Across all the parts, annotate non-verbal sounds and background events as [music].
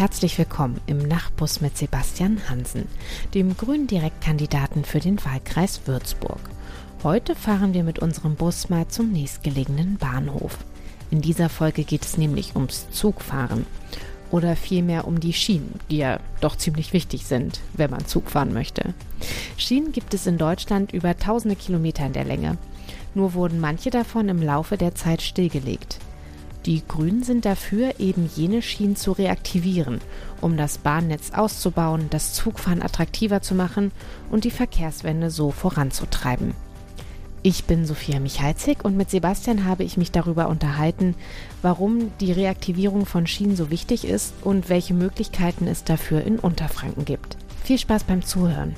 Herzlich willkommen im Nachtbus mit Sebastian Hansen, dem grünen Direktkandidaten für den Wahlkreis Würzburg. Heute fahren wir mit unserem Bus mal zum nächstgelegenen Bahnhof. In dieser Folge geht es nämlich ums Zugfahren oder vielmehr um die Schienen, die ja doch ziemlich wichtig sind, wenn man Zug fahren möchte. Schienen gibt es in Deutschland über tausende Kilometer in der Länge. Nur wurden manche davon im Laufe der Zeit stillgelegt. Die Grünen sind dafür, eben jene Schienen zu reaktivieren, um das Bahnnetz auszubauen, das Zugfahren attraktiver zu machen und die Verkehrswende so voranzutreiben. Ich bin Sophia Michalzig und mit Sebastian habe ich mich darüber unterhalten, warum die Reaktivierung von Schienen so wichtig ist und welche Möglichkeiten es dafür in Unterfranken gibt. Viel Spaß beim Zuhören.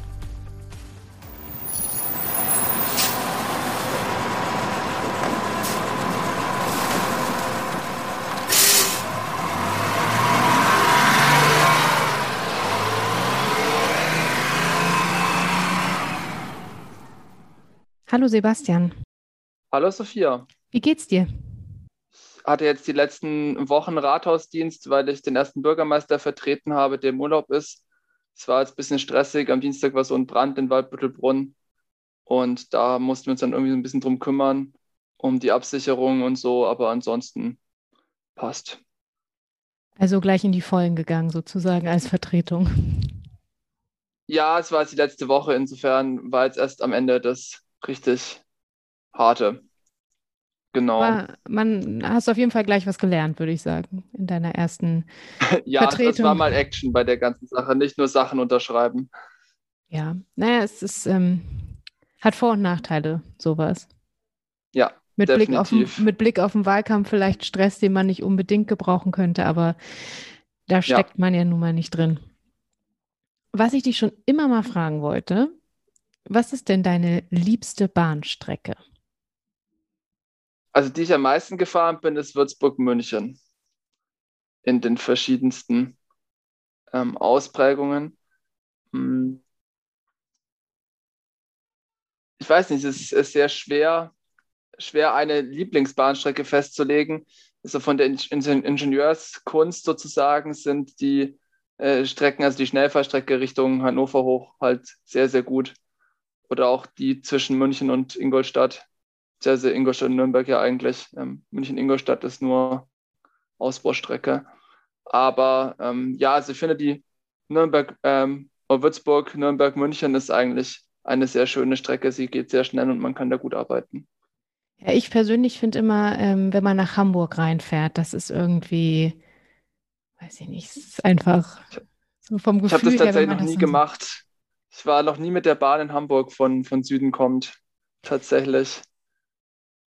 Hallo Sebastian. Hallo Sophia. Wie geht's dir? Ich hatte jetzt die letzten Wochen Rathausdienst, weil ich den ersten Bürgermeister vertreten habe, der im Urlaub ist. Es war jetzt ein bisschen stressig. Am Dienstag war so ein Brand in Waldbüttelbrunn. Und da mussten wir uns dann irgendwie so ein bisschen drum kümmern, um die Absicherung und so. Aber ansonsten passt. Also gleich in die Vollen gegangen, sozusagen als Vertretung. Ja, es war jetzt die letzte Woche. Insofern war jetzt erst am Ende das richtig harte. Genau. Aber man hast auf jeden Fall gleich was gelernt, würde ich sagen, in deiner ersten [laughs] ja, Vertretung. das war mal Action bei der ganzen Sache, nicht nur Sachen unterschreiben. Ja, naja, es ist, ähm, hat Vor- und Nachteile, sowas. Ja, mit Blick, auf, mit Blick auf den Wahlkampf vielleicht Stress, den man nicht unbedingt gebrauchen könnte, aber da steckt ja. man ja nun mal nicht drin. Was ich dich schon immer mal fragen wollte, was ist denn deine liebste Bahnstrecke? Also die ich am meisten gefahren bin, ist Würzburg-München. In den verschiedensten ähm, Ausprägungen. Hm. Ich weiß nicht, es ist sehr schwer, schwer eine Lieblingsbahnstrecke festzulegen. Also von der Ingenieurskunst sozusagen sind die äh, Strecken, also die Schnellfahrstrecke Richtung Hannover hoch, halt sehr, sehr gut oder auch die zwischen München und Ingolstadt, sehr, sehr Ingolstadt und Nürnberg ja eigentlich. Ähm, München-Ingolstadt ist nur Ausbaustrecke. Aber ähm, ja, also ich finde die Nürnberg, ähm, Würzburg, Nürnberg, München ist eigentlich eine sehr schöne Strecke. Sie geht sehr schnell und man kann da gut arbeiten. Ja, ich persönlich finde immer, ähm, wenn man nach Hamburg reinfährt, das ist irgendwie, weiß ich nicht, es ist einfach so vom Gefühl Ich habe das tatsächlich her, noch nie gemacht. Ich war noch nie mit der Bahn in Hamburg von, von Süden kommt. Tatsächlich.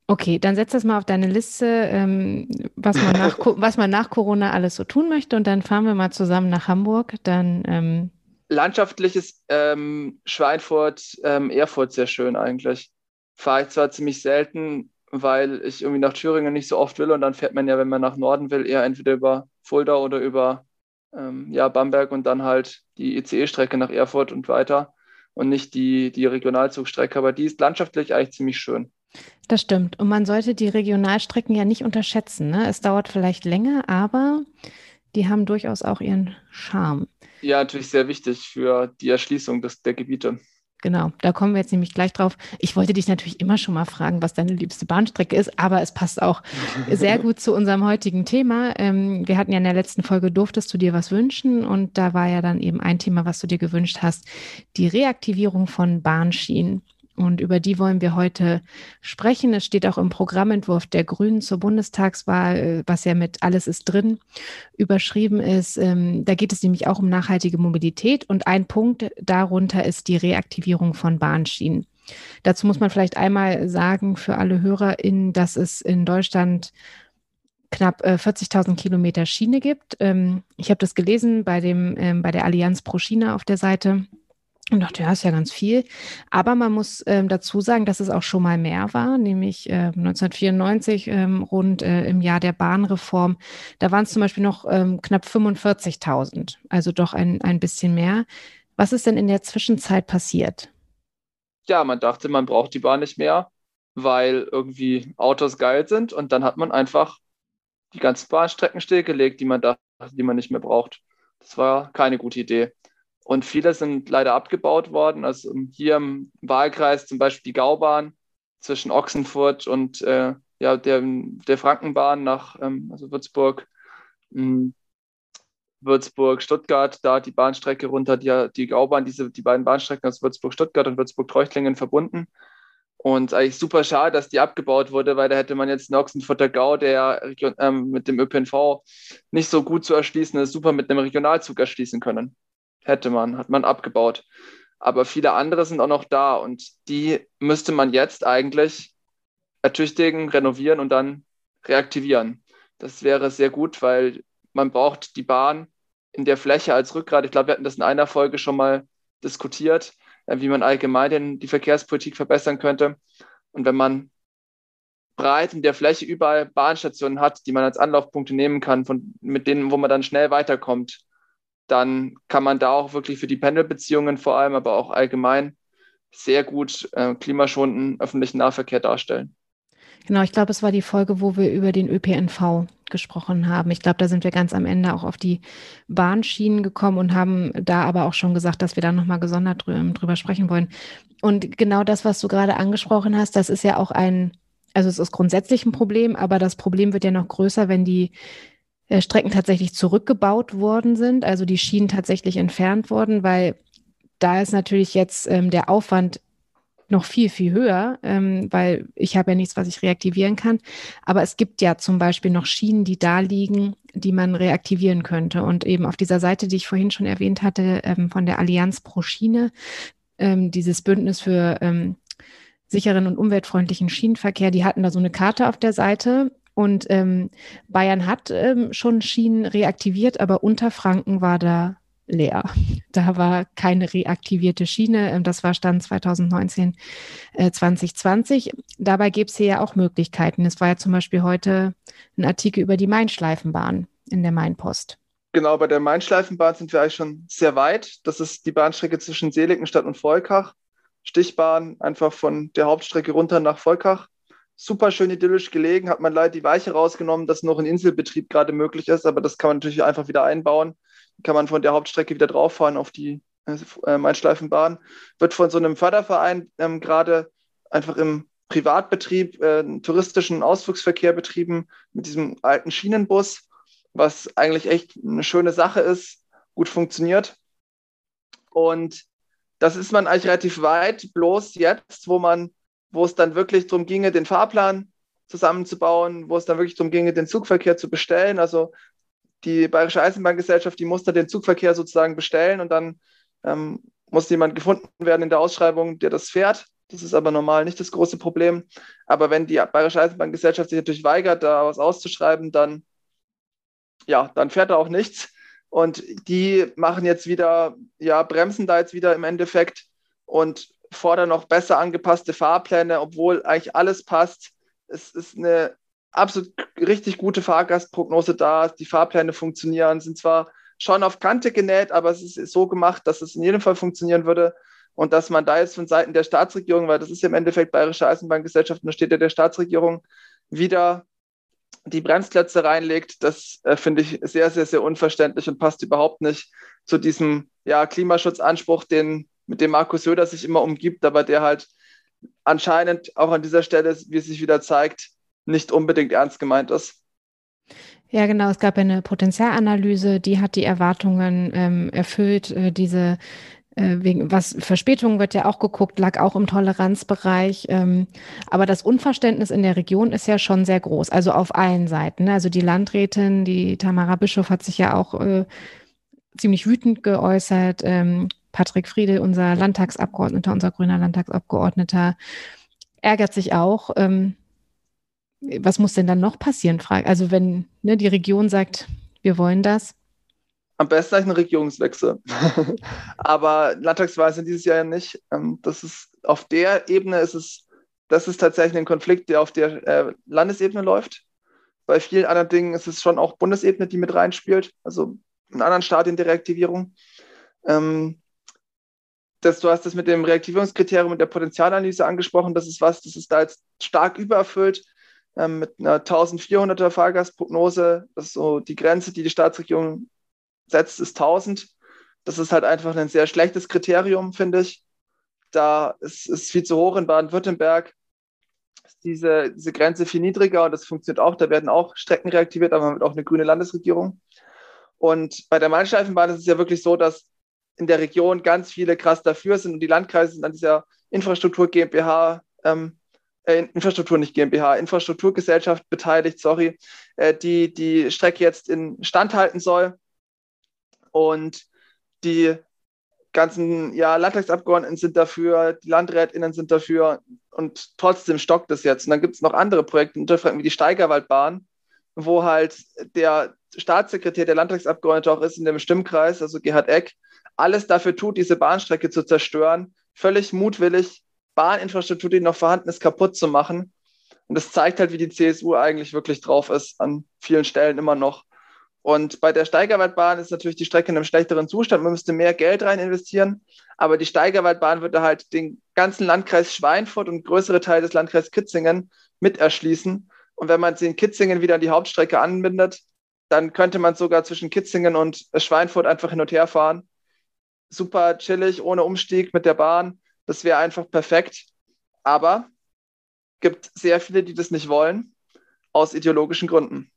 Okay, dann setz das mal auf deine Liste, ähm, was, man nach, [laughs] was man nach Corona alles so tun möchte und dann fahren wir mal zusammen nach Hamburg. Dann ähm Landschaftlich ist ähm, Schweinfurt, ähm, Erfurt sehr schön eigentlich. Fahre ich zwar ziemlich selten, weil ich irgendwie nach Thüringen nicht so oft will und dann fährt man ja, wenn man nach Norden will, eher entweder über Fulda oder über ähm, ja, Bamberg und dann halt die ICE-Strecke nach Erfurt und weiter und nicht die, die Regionalzugstrecke. Aber die ist landschaftlich eigentlich ziemlich schön. Das stimmt. Und man sollte die Regionalstrecken ja nicht unterschätzen. Ne? Es dauert vielleicht länger, aber die haben durchaus auch ihren Charme. Ja, natürlich sehr wichtig für die Erschließung des, der Gebiete. Genau, da kommen wir jetzt nämlich gleich drauf. Ich wollte dich natürlich immer schon mal fragen, was deine liebste Bahnstrecke ist, aber es passt auch [laughs] sehr gut zu unserem heutigen Thema. Ähm, wir hatten ja in der letzten Folge, durftest du dir was wünschen und da war ja dann eben ein Thema, was du dir gewünscht hast, die Reaktivierung von Bahnschienen. Und über die wollen wir heute sprechen. Es steht auch im Programmentwurf der Grünen zur Bundestagswahl, äh, was ja mit Alles ist drin überschrieben ist. Ähm, da geht es nämlich auch um nachhaltige Mobilität. Und ein Punkt darunter ist die Reaktivierung von Bahnschienen. Dazu muss man vielleicht einmal sagen für alle HörerInnen, dass es in Deutschland knapp 40.000 äh, Kilometer Schiene gibt. Ähm, ich habe das gelesen bei, dem, ähm, bei der Allianz pro Schiene auf der Seite. Und dachte, ja, ist ja ganz viel. Aber man muss ähm, dazu sagen, dass es auch schon mal mehr war, nämlich äh, 1994, ähm, rund äh, im Jahr der Bahnreform. Da waren es zum Beispiel noch ähm, knapp 45.000, also doch ein, ein bisschen mehr. Was ist denn in der Zwischenzeit passiert? Ja, man dachte, man braucht die Bahn nicht mehr, weil irgendwie Autos geil sind. Und dann hat man einfach die ganzen Bahnstrecken stillgelegt, die man dachte, die man nicht mehr braucht. Das war keine gute Idee. Und viele sind leider abgebaut worden. Also hier im Wahlkreis zum Beispiel die Gaubahn zwischen Ochsenfurt und äh, ja, der, der Frankenbahn nach ähm, also Würzburg, hm, Würzburg, Stuttgart, da die Bahnstrecke runter, die, die Gaubahn, diese, die beiden Bahnstrecken aus Würzburg, Stuttgart und Würzburg, Treuchtlingen verbunden. Und eigentlich super schade, dass die abgebaut wurde, weil da hätte man jetzt einen Ochsenfurter Gau, der ähm, mit dem ÖPNV nicht so gut zu erschließen ist, super mit einem Regionalzug erschließen können. Hätte man, hat man abgebaut. Aber viele andere sind auch noch da und die müsste man jetzt eigentlich ertüchtigen, renovieren und dann reaktivieren. Das wäre sehr gut, weil man braucht die Bahn in der Fläche als Rückgrat. Ich glaube, wir hatten das in einer Folge schon mal diskutiert, äh, wie man allgemein die Verkehrspolitik verbessern könnte. Und wenn man breit in der Fläche überall Bahnstationen hat, die man als Anlaufpunkte nehmen kann, von, mit denen, wo man dann schnell weiterkommt, dann kann man da auch wirklich für die Pendelbeziehungen vor allem, aber auch allgemein sehr gut äh, klimaschonenden öffentlichen Nahverkehr darstellen. Genau, ich glaube, es war die Folge, wo wir über den ÖPNV gesprochen haben. Ich glaube, da sind wir ganz am Ende auch auf die Bahnschienen gekommen und haben da aber auch schon gesagt, dass wir da nochmal gesondert drü drüber sprechen wollen. Und genau das, was du gerade angesprochen hast, das ist ja auch ein, also es ist grundsätzlich ein Problem, aber das Problem wird ja noch größer, wenn die äh, Strecken tatsächlich zurückgebaut worden sind, also die Schienen tatsächlich entfernt wurden, weil da ist natürlich jetzt ähm, der Aufwand noch viel, viel höher, ähm, weil ich habe ja nichts, was ich reaktivieren kann. Aber es gibt ja zum Beispiel noch Schienen, die da liegen, die man reaktivieren könnte. Und eben auf dieser Seite, die ich vorhin schon erwähnt hatte, ähm, von der Allianz pro Schiene, ähm, dieses Bündnis für ähm, sicheren und umweltfreundlichen Schienenverkehr, die hatten da so eine Karte auf der Seite. Und ähm, Bayern hat ähm, schon Schienen reaktiviert, aber Unterfranken war da leer. [laughs] Da war keine reaktivierte Schiene. Ähm, das war Stand 2019, äh, 2020. Dabei gäbe es hier ja auch Möglichkeiten. Es war ja zum Beispiel heute ein Artikel über die Mainschleifenbahn in der Mainpost. Genau, bei der Mainschleifenbahn sind wir eigentlich schon sehr weit. Das ist die Bahnstrecke zwischen Seligenstadt und Volkach. Stichbahn einfach von der Hauptstrecke runter nach Volkach. Super schön idyllisch gelegen, hat man leider die Weiche rausgenommen, dass noch ein Inselbetrieb gerade möglich ist, aber das kann man natürlich einfach wieder einbauen kann man von der Hauptstrecke wieder drauf fahren auf die äh, Mainschleifenbahn. Wird von so einem Förderverein ähm, gerade einfach im Privatbetrieb, äh, touristischen Ausflugsverkehr betrieben mit diesem alten Schienenbus, was eigentlich echt eine schöne Sache ist, gut funktioniert. Und das ist man eigentlich relativ weit, bloß jetzt, wo man, wo es dann wirklich darum ginge, den Fahrplan zusammenzubauen, wo es dann wirklich darum ginge, den Zugverkehr zu bestellen. Also die Bayerische Eisenbahngesellschaft, die musste den Zugverkehr sozusagen bestellen und dann ähm, muss jemand gefunden werden in der Ausschreibung, der das fährt. Das ist aber normal nicht das große Problem. Aber wenn die Bayerische Eisenbahngesellschaft sich natürlich weigert, da was auszuschreiben, dann, ja, dann fährt da auch nichts. Und die machen jetzt wieder, ja, bremsen da jetzt wieder im Endeffekt und fordern noch besser angepasste Fahrpläne, obwohl eigentlich alles passt. Es ist eine absolut richtig gute Fahrgastprognose da. Die Fahrpläne funktionieren, sind zwar schon auf Kante genäht, aber es ist so gemacht, dass es in jedem Fall funktionieren würde. Und dass man da jetzt von Seiten der Staatsregierung, weil das ist ja im Endeffekt Bayerische Eisenbahngesellschaft, und da steht ja der Staatsregierung, wieder die Bremsklötze reinlegt, das äh, finde ich sehr, sehr, sehr unverständlich und passt überhaupt nicht zu diesem ja, Klimaschutzanspruch, den, mit dem Markus Söder sich immer umgibt, aber der halt anscheinend auch an dieser Stelle, wie es sich wieder zeigt, nicht unbedingt ernst gemeint ist. Ja, genau. Es gab eine Potenzialanalyse, die hat die Erwartungen ähm, erfüllt. Äh, diese äh, wegen was Verspätungen wird ja auch geguckt, lag auch im Toleranzbereich. Ähm, aber das Unverständnis in der Region ist ja schon sehr groß. Also auf allen Seiten. Ne? Also die Landrätin, die Tamara Bischof, hat sich ja auch äh, ziemlich wütend geäußert. Ähm, Patrick Friede, unser Landtagsabgeordneter, unser grüner Landtagsabgeordneter, ärgert sich auch. Ähm, was muss denn dann noch passieren? Also wenn ne, die Region sagt, wir wollen das. Am besten ein Regierungswechsel. [laughs] Aber Landtagswahl sind dieses Jahr ja nicht. Ähm, das ist auf der Ebene ist es, das ist tatsächlich ein Konflikt, der auf der äh, Landesebene läuft. Bei vielen anderen Dingen ist es schon auch Bundesebene, die mit reinspielt, also in anderen Stadien der Reaktivierung. Ähm, das, du hast das mit dem Reaktivierungskriterium und der Potenzialanalyse angesprochen. Das ist was, das ist da jetzt stark übererfüllt. ähm, mit einer 1400er Fahrgastprognose. Das ist so die Grenze, die die Staatsregierung setzt, ist 1000. Das ist halt einfach ein sehr schlechtes Kriterium, finde ich. Da ist es viel zu hoch in Baden-Württemberg. Diese, diese Grenze viel niedriger und das funktioniert auch. Da werden auch Strecken reaktiviert, aber man hat auch eine grüne Landesregierung. Und bei der Main-Streifenbahn ist es ja wirklich so, dass in der Region ganz viele krass dafür sind und die Landkreise sind an dieser Infrastruktur GmbH, ähm, äh, Infrastruktur nicht GmbH, Infrastrukturgesellschaft beteiligt, sorry, äh, die die Strecke jetzt in Stand halten soll. Und die ganzen ja, Landtagsabgeordneten sind dafür, die LandrätInnen sind dafür und trotzdem stockt es jetzt. Und dann gibt es noch andere Projekte, wie die Steigerwaldbahn, wo halt der Staatssekretär, der Landtagsabgeordnete auch ist in dem Stimmkreis, also Gerhard Eck, alles dafür tut, diese Bahnstrecke zu zerstören, völlig mutwillig Bahninfrastruktur, die noch vorhanden ist, kaputt zu machen. Und das zeigt halt, wie die CSU eigentlich wirklich drauf ist, an vielen Stellen immer noch. Und bei der Steigerwaldbahn ist natürlich die Strecke in einem schlechteren Zustand. Man müsste mehr Geld rein investieren. Aber die Steigerwaldbahn würde halt den ganzen Landkreis Schweinfurt und größere Teile des Landkreises Kitzingen mit erschließen. Und wenn man sie in Kitzingen wieder an die Hauptstrecke anbindet, dann könnte man sogar zwischen Kitzingen und Schweinfurt einfach hin und her fahren. Super chillig, ohne Umstieg mit der Bahn. Das wäre einfach perfekt. Aber gibt sehr viele, die das nicht wollen, aus ideologischen Gründen.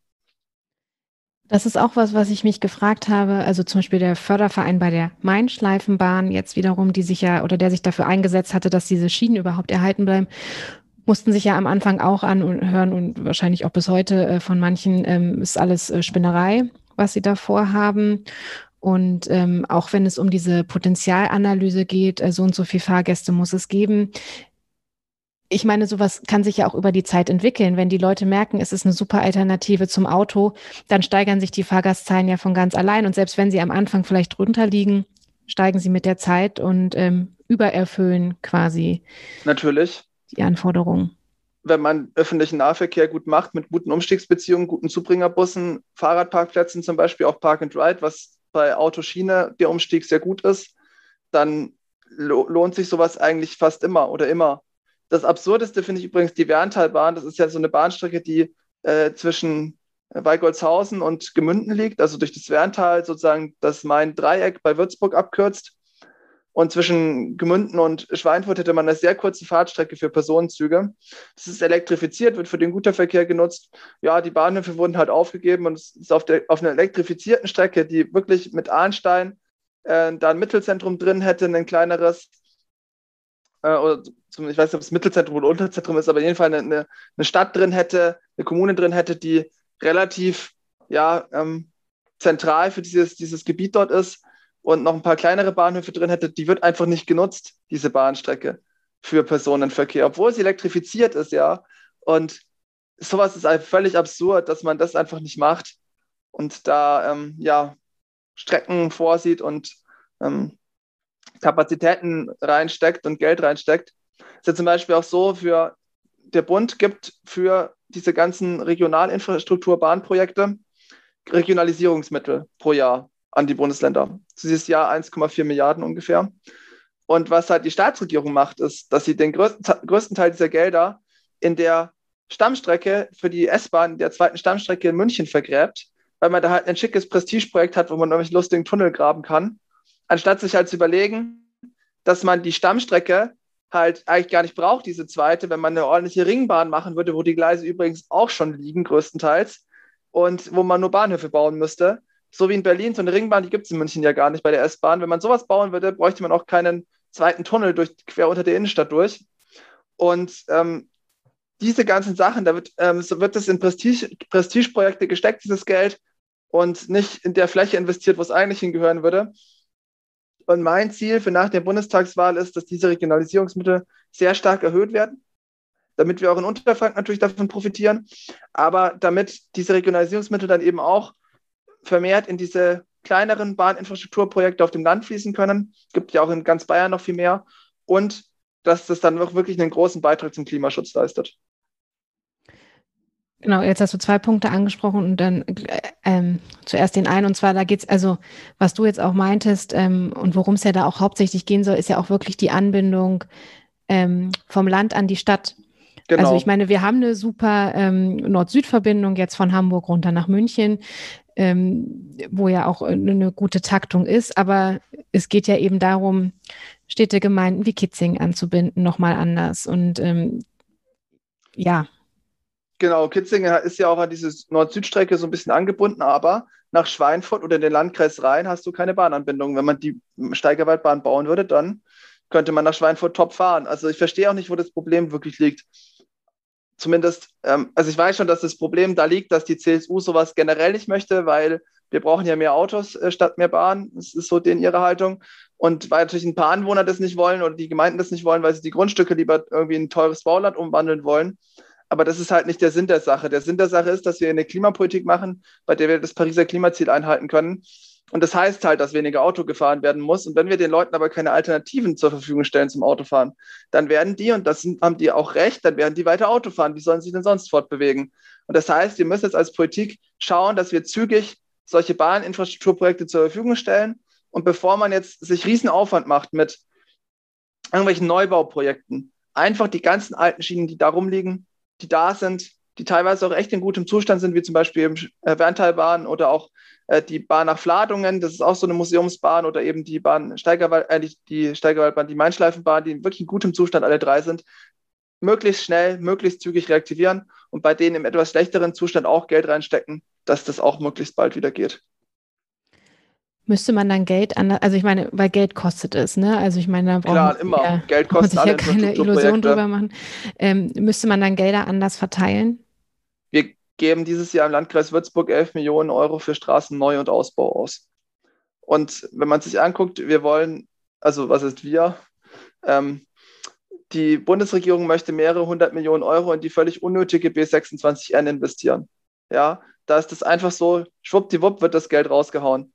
Das ist auch was, was ich mich gefragt habe. Also zum Beispiel der Förderverein bei der Main-Schleifenbahn jetzt wiederum, die sich ja oder der sich dafür eingesetzt hatte, dass diese Schienen überhaupt erhalten bleiben, mussten sich ja am Anfang auch anhören und wahrscheinlich auch bis heute äh, von manchen ähm, ist alles äh, Spinnerei, was sie da vorhaben. Und ähm, auch wenn es um diese Potenzialanalyse geht, äh, so und so viele Fahrgäste muss es geben, ich meine, sowas kann sich ja auch über die Zeit entwickeln. Wenn die Leute merken, es ist eine super Alternative zum Auto, dann steigern sich die Fahrgastzahlen ja von ganz allein. Und selbst wenn sie am Anfang vielleicht drunter liegen, steigen sie mit der Zeit und ähm, übererfüllen quasi. Natürlich. Die Anforderungen. Wenn man öffentlichen Nahverkehr gut macht, mit guten Umstiegsbeziehungen, guten Zubringerbussen, Fahrradparkplätzen zum Beispiel, auch Park and Ride, was bei Autoschiene der Umstieg sehr gut ist, dann lohnt sich sowas eigentlich fast immer oder immer. Das Absurdeste finde ich übrigens die Werntalbahn. Das ist ja so eine Bahnstrecke, die äh, zwischen Weigolzhausen und Gemünden liegt, also durch das Werntal sozusagen das Main-Dreieck bei Würzburg abkürzt. Und zwischen Gemünden und Schweinfurt hätte man eine sehr kurze Fahrtstrecke für Personenzüge. Das ist elektrifiziert, wird für den Güterverkehr genutzt. Ja, die Bahnhöfe wurden halt aufgegeben und es ist auf, der, auf einer elektrifizierten Strecke, die wirklich mit Arnstein äh, da ein Mittelzentrum drin hätte, ein kleineres, äh, oder zum, ich weiß nicht, ob es Mittelzentrum oder Unterzentrum ist, aber jedenfalls eine, eine Stadt drin hätte, eine Kommune drin hätte, die relativ ja, ähm, zentral für dieses, dieses Gebiet dort ist und noch ein paar kleinere Bahnhöfe drin hätte, die wird einfach nicht genutzt, diese Bahnstrecke für Personenverkehr, obwohl sie elektrifiziert ist, ja. Und sowas ist halt völlig absurd, dass man das einfach nicht macht und da ähm, ja Strecken vorsieht und ähm, Kapazitäten reinsteckt und Geld reinsteckt. ist ja zum Beispiel auch so, für der Bund gibt für diese ganzen Regionalinfrastrukturbahnprojekte Regionalisierungsmittel pro Jahr an die Bundesländer. Dieses Jahr 1,4 Milliarden ungefähr. Und was halt die Staatsregierung macht, ist, dass sie den größten, Teil dieser Gelder in der Stammstrecke für die S-Bahn, der zweiten Stammstrecke in München vergräbt, weil man da halt ein schickes Prestigeprojekt hat, wo man irgendwelche lustigen Tunnel graben kann anstatt sich halt zu überlegen, dass man die Stammstrecke halt eigentlich gar nicht braucht, diese zweite, wenn man eine ordentliche Ringbahn machen würde, wo die Gleise übrigens auch schon liegen, größtenteils, und wo man nur Bahnhöfe bauen müsste. So wie in Berlin, so eine Ringbahn, die gibt es in München ja gar nicht bei der S-Bahn. Wenn man sowas bauen würde, bräuchte man auch keinen zweiten Tunnel durch, quer unter der Innenstadt durch. Und ähm, diese ganzen Sachen, da wird, ähm, so wird das in Prestige, Prestigeprojekte gesteckt, dieses Geld, und nicht in der Fläche investiert, wo es eigentlich hingehören würde. Und mein Ziel für nach der Bundestagswahl ist, dass diese Regionalisierungsmittel sehr stark erhöht werden, damit wir auch in Unterfranken natürlich davon profitieren, aber damit diese Regionalisierungsmittel dann eben auch vermehrt in diese kleineren Bahninfrastrukturprojekte auf dem Land fließen können. Es gibt ja auch in ganz Bayern noch viel mehr. Und dass das dann auch wirklich einen großen Beitrag zum Klimaschutz leistet. Genau, jetzt hast du zwei Punkte angesprochen und dann äh, ähm, zuerst den einen und zwar, da geht's also, was du jetzt auch meintest ähm, und worum es ja da auch hauptsächlich gehen soll, ist ja auch wirklich die Anbindung ähm, vom Land an die Stadt. Genau. Also ich meine, wir haben eine super ähm, Nord-Süd-Verbindung jetzt von Hamburg runter nach München, ähm, wo ja auch eine, eine gute Taktung ist. Aber es geht ja eben darum, Städtegemeinden wie Kitzing anzubinden, nochmal anders. Und ähm, ja. Genau, Kitzing ist ja auch an diese Nord-Süd-Strecke so ein bisschen angebunden, aber nach Schweinfurt oder den Landkreis Rhein hast du keine Bahnanbindung. Wenn man die Steigerwaldbahn bauen würde, dann könnte man nach Schweinfurt top fahren. Also ich verstehe auch nicht, wo das Problem wirklich liegt zumindest, ähm, also ich weiß schon, dass das Problem da liegt, dass die CSU sowas generell nicht möchte, weil wir brauchen ja mehr Autos äh, statt mehr Bahnen. Das ist so denen ihre Haltung. Und weil natürlich ein paar Anwohner das nicht wollen oder die Gemeinden das nicht wollen, weil sie die Grundstücke lieber irgendwie in teures Bauland umwandeln wollen. Aber das ist halt nicht der Sinn der Sache. Der Sinn der Sache ist, dass wir eine Klimapolitik machen, bei der wir das Pariser Klimaziel einhalten können. Und das heißt halt, dass weniger Auto gefahren werden muss. Und wenn wir den Leuten aber keine Alternativen zur Verfügung stellen zum Autofahren, dann werden die, und das haben die auch recht, dann werden die weiter Auto fahren. Wie sollen sie denn sonst fortbewegen? Und das heißt, wir müssen jetzt als Politik schauen, dass wir zügig solche Bahninfrastrukturprojekte zur Verfügung stellen. Und bevor man jetzt sich Riesenaufwand macht mit irgendwelchen Neubauprojekten, einfach die ganzen alten Schienen, die da rumliegen, die da sind, die teilweise auch echt in gutem Zustand sind, wie zum Beispiel äh, Werntalbahn oder auch die Bahn nach Fladungen, das ist auch so eine Museumsbahn oder eben die Bahn Steigerwald, äh, die, Steigerwaldbahn, die Mainschleifenbahn, die wirklich in gutem Zustand alle drei sind, möglichst schnell, möglichst zügig reaktivieren und bei denen im etwas schlechteren Zustand auch Geld reinstecken, dass das auch möglichst bald wieder geht. Müsste man dann Geld an, also ich meine, weil Geld kostet es, ne? Also ich meine, da braucht Klar, immer. Ja, Geld kostet man sich ja keine Illusion drüber machen. Ähm, müsste man dann Gelder anders verteilen? Geben dieses Jahr im Landkreis Würzburg 11 Millionen Euro für Straßenneu- und Ausbau aus. Und wenn man sich anguckt, wir wollen, also was ist wir? Ähm, die Bundesregierung möchte mehrere hundert Millionen Euro in die völlig unnötige B26N investieren. Ja, da ist es einfach so, schwuppdiwupp wird das Geld rausgehauen.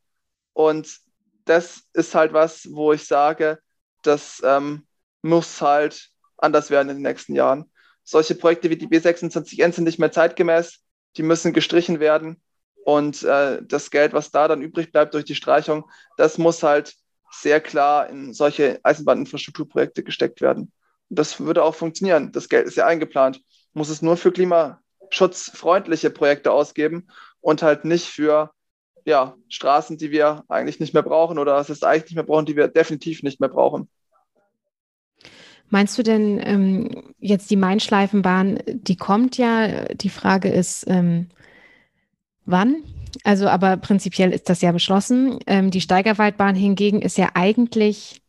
Und das ist halt was, wo ich sage, das ähm, muss halt anders werden in den nächsten Jahren solche Projekte wie die B26N sind nicht mehr zeitgemäß, die müssen gestrichen werden. Und äh, das Geld, was da dann übrig bleibt durch die Streichung, das muss halt sehr klar in solche Eisenbahninfrastrukturprojekte gesteckt werden. Und das würde auch funktionieren. Das Geld ist ja eingeplant. Muss es nur für klimaschutzfreundliche Projekte ausgeben und halt nicht für ja, Straßen, die wir eigentlich nicht mehr brauchen oder es eigentlich nicht mehr brauchen, die wir definitiv nicht mehr brauchen. Meinst du denn ähm, jetzt die Main-Schleifenbahn, die kommt ja, die Frage ist, ähm, wann? Also, aber prinzipiell ist das ja beschlossen. Ähm, die Steigerwaldbahn hingegen ist ja eigentlich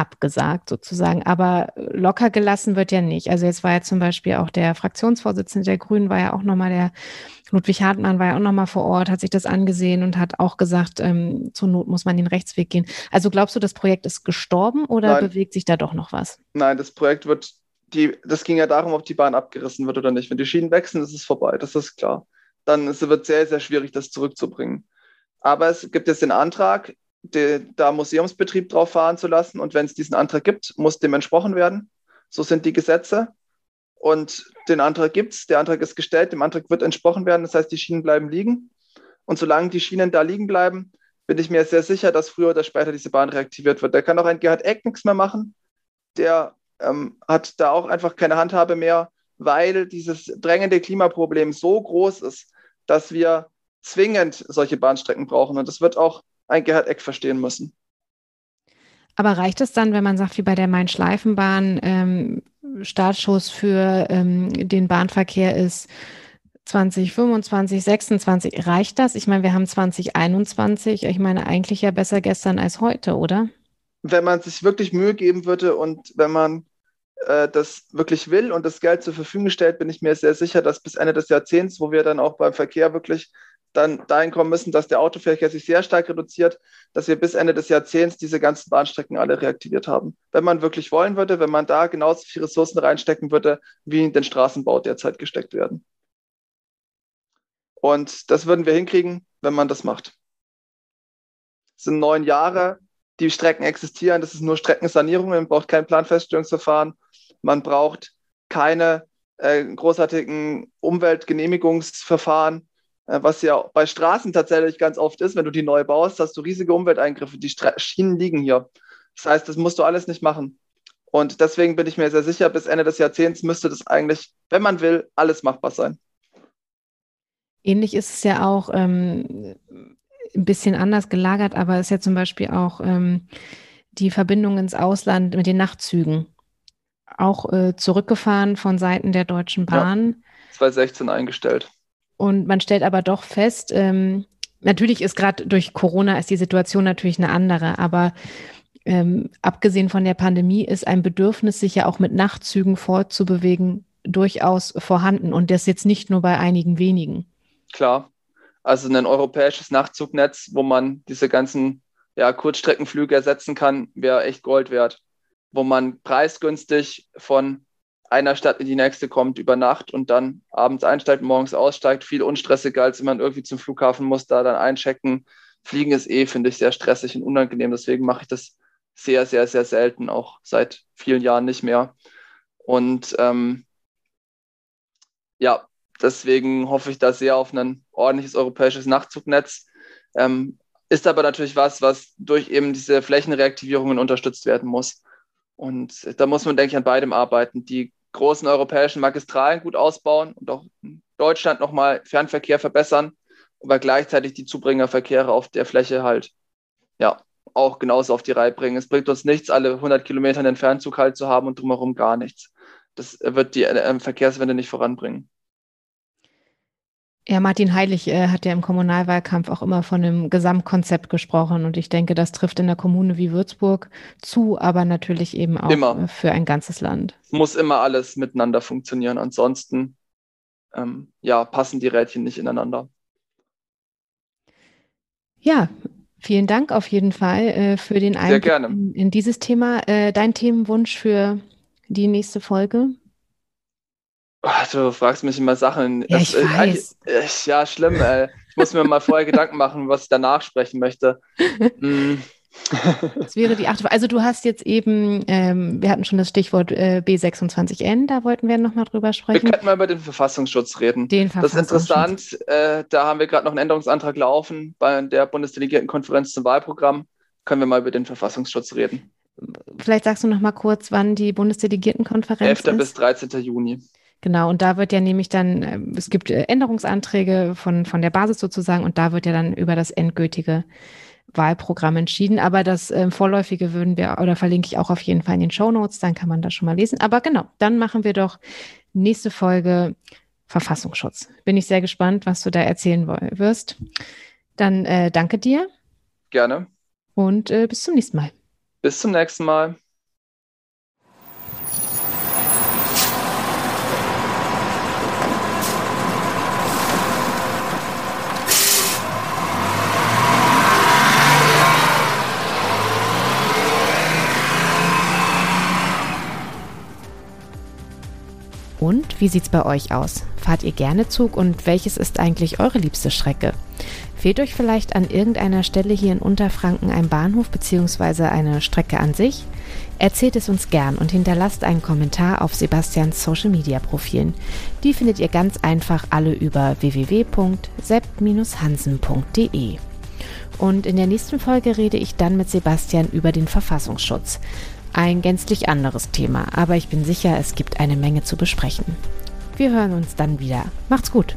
abgesagt sozusagen, aber locker gelassen wird ja nicht. Also jetzt war ja zum Beispiel auch der Fraktionsvorsitzende der Grünen, war ja auch nochmal der Ludwig Hartmann war ja auch nochmal vor Ort, hat sich das angesehen und hat auch gesagt, ähm, zur Not muss man den Rechtsweg gehen. Also glaubst du, das Projekt ist gestorben oder Nein. bewegt sich da doch noch was? Nein, das Projekt wird, die, das ging ja darum, ob die Bahn abgerissen wird oder nicht. Wenn die Schienen wechseln, ist es vorbei, das ist klar. Dann ist, wird es sehr, sehr schwierig, das zurückzubringen. Aber es gibt jetzt den Antrag, die, da Museumsbetrieb drauf fahren zu lassen. Und wenn es diesen Antrag gibt, muss dem entsprochen werden. So sind die Gesetze. Und den Antrag gibt es, der Antrag ist gestellt, dem Antrag wird entsprochen werden. Das heißt, die Schienen bleiben liegen. Und solange die Schienen da liegen bleiben, bin ich mir sehr sicher, dass früher oder später diese Bahn reaktiviert wird. Da kann auch ein Gerhard Eck nichts mehr machen. Der ähm, hat da auch einfach keine Handhabe mehr, weil dieses drängende Klimaproblem so groß ist, dass wir zwingend solche Bahnstrecken brauchen. Und das wird auch ein Gerhard Eck verstehen müssen. Aber reicht es dann, wenn man sagt, wie bei der Main-Schleifenbahn, ähm, Startschuss für ähm, den Bahnverkehr ist 2025, 26, reicht das? Ich meine, wir haben 2021. Ich meine, eigentlich ja besser gestern als heute, oder? Wenn man sich wirklich Mühe geben würde und wenn man äh, das wirklich will und das Geld zur Verfügung stellt, bin ich mir sehr sicher, dass bis Ende des Jahrzehnts, wo wir dann auch beim Verkehr wirklich dann dahin kommen müssen, dass der Autoverkehr sich sehr stark reduziert, dass wir bis Ende des Jahrzehnts diese ganzen Bahnstrecken alle reaktiviert haben. Wenn man wirklich wollen würde, wenn man da genauso viele Ressourcen reinstecken würde, wie in den Straßenbau derzeit gesteckt werden. Und das würden wir hinkriegen, wenn man das macht. Es sind neun Jahre, die Strecken existieren. Das ist nur Streckensanierung. Man braucht kein Planfeststellungsverfahren. Man braucht keine äh, großartigen Umweltgenehmigungsverfahren. Äh, was ja bei Straßen tatsächlich ganz oft ist, wenn du die neu baust, hast du riesige Umwelteingriffe. Die Stra Schienen liegen hier. Das heißt, das musst du alles nicht machen. Und deswegen bin ich mir sehr sicher, bis Ende des Jahrzehnts müsste das eigentlich, wenn man will, alles machbar sein. Ähnlich ist es ja auch ähm, ein bisschen anders gelagert, aber es ist ja zum Beispiel auch ähm, die Verbindung ins Ausland mit den Nachtzügen. Auch äh, zurückgefahren von Seiten der Deutschen Bahn. Ja, 2016 eingestellt. Und man stellt aber doch fest, ähm, natürlich ist gerade durch Corona ist die Situation natürlich eine andere, aber ähm, abgesehen von der Pandemie ist ein Bedürfnis, sich ja auch mit Nachtzügen fortzubewegen, durchaus vorhanden. Und das jetzt nicht nur bei einigen wenigen. Klar. Also ein europäisches Nachtzugnetz, wo man diese ganzen ja, Kurzstreckenflüge ersetzen kann, wäre echt Gold wert. Wo man preisgünstig von einer Stadt in die nächste kommt über Nacht und dann abends einsteigt, morgens aussteigt, viel unstressiger, als wenn man irgendwie zum Flughafen muss, da dann einchecken. Fliegen ist eh, finde ich, sehr stressig und unangenehm. Deswegen mache ich das sehr, sehr, sehr selten, auch seit vielen Jahren nicht mehr. Und ähm, ja, deswegen hoffe ich da sehr auf ein ordentliches europäisches Nachtzugnetz. Ähm, ist aber natürlich was, was durch eben diese Flächenreaktivierungen unterstützt werden muss. Und da muss man, denke ich, an beidem arbeiten. Die großen europäischen Magistralen gut ausbauen und auch in Deutschland nochmal Fernverkehr verbessern, aber gleichzeitig die Zubringerverkehre auf der Fläche halt, ja, auch genauso auf die Reihe bringen. Es bringt uns nichts, alle 100 Kilometer einen Fernzug halt zu haben und drumherum gar nichts. Das wird die äh, Verkehrswende nicht voranbringen. Ja, Martin Heilig äh, hat ja im Kommunalwahlkampf auch immer von einem Gesamtkonzept gesprochen und ich denke, das trifft in der Kommune wie Würzburg zu, aber natürlich eben auch immer. für ein ganzes Land. Muss immer alles miteinander funktionieren, ansonsten ähm, ja, passen die Rädchen nicht ineinander. Ja, vielen Dank auf jeden Fall äh, für den Einblick in, in, dieses Thema. Äh, dein Themenwunsch für die nächste Folge? Ach, du fragst mich immer Sachen. Ja, ich das, äh, weiß. Äh, ja, schlimm, ey. Ich muss mir mal vorher Gedanken machen, was ich danach sprechen möchte. [laughs] Mm. Das wäre die achte. Also du hast jetzt eben, ähm, wir hatten schon das Stichwort äh, B26N, da wollten wir nochmal drüber sprechen. Wir könnten mal über den Verfassungsschutz reden. Den Verfassungsschutz. Das ist interessant. Äh, da haben wir gerade noch einen Änderungsantrag laufen bei der Bundesdelegiertenkonferenz zum Wahlprogramm. Können wir mal über den Verfassungsschutz reden. Vielleicht sagst du noch mal kurz, wann die Bundesdelegiertenkonferenz 11. ist. bis 13. Juni. Genau, und da wird ja nämlich dann, äh, es gibt äh, Änderungsanträge von, von der Basis sozusagen und da wird ja dann über das endgültige Wahlprogramm entschieden. Aber das äh, Vorläufige würden wir, oder verlinke ich auch auf jeden Fall in den Show Notes, dann kann man das schon mal lesen. Aber genau, dann machen wir doch nächste Folge Verfassungsschutz. Bin ich sehr gespannt, was du da erzählen wirst. Dann äh, danke dir. Gerne. Und äh, bis zum nächsten Mal. Bis zum nächsten Mal. Und wie sieht's bei euch aus? Fahrt ihr gerne Zug und welches ist eigentlich eure liebste Strecke? Fehlt euch vielleicht an irgendeiner Stelle hier in Unterfranken ein Bahnhof bzw. eine Strecke an sich? Erzählt es uns gern und hinterlasst einen Kommentar auf Sebastians Social Media Profilen. Die findet ihr ganz einfach alle über www.sepp-hansen.de. Und in der nächsten Folge rede ich dann mit Sebastian über den Verfassungsschutz. Ein gänzlich anderes Thema, aber ich bin sicher, es gibt eine Menge zu besprechen. Wir hören uns dann wieder. Macht's gut!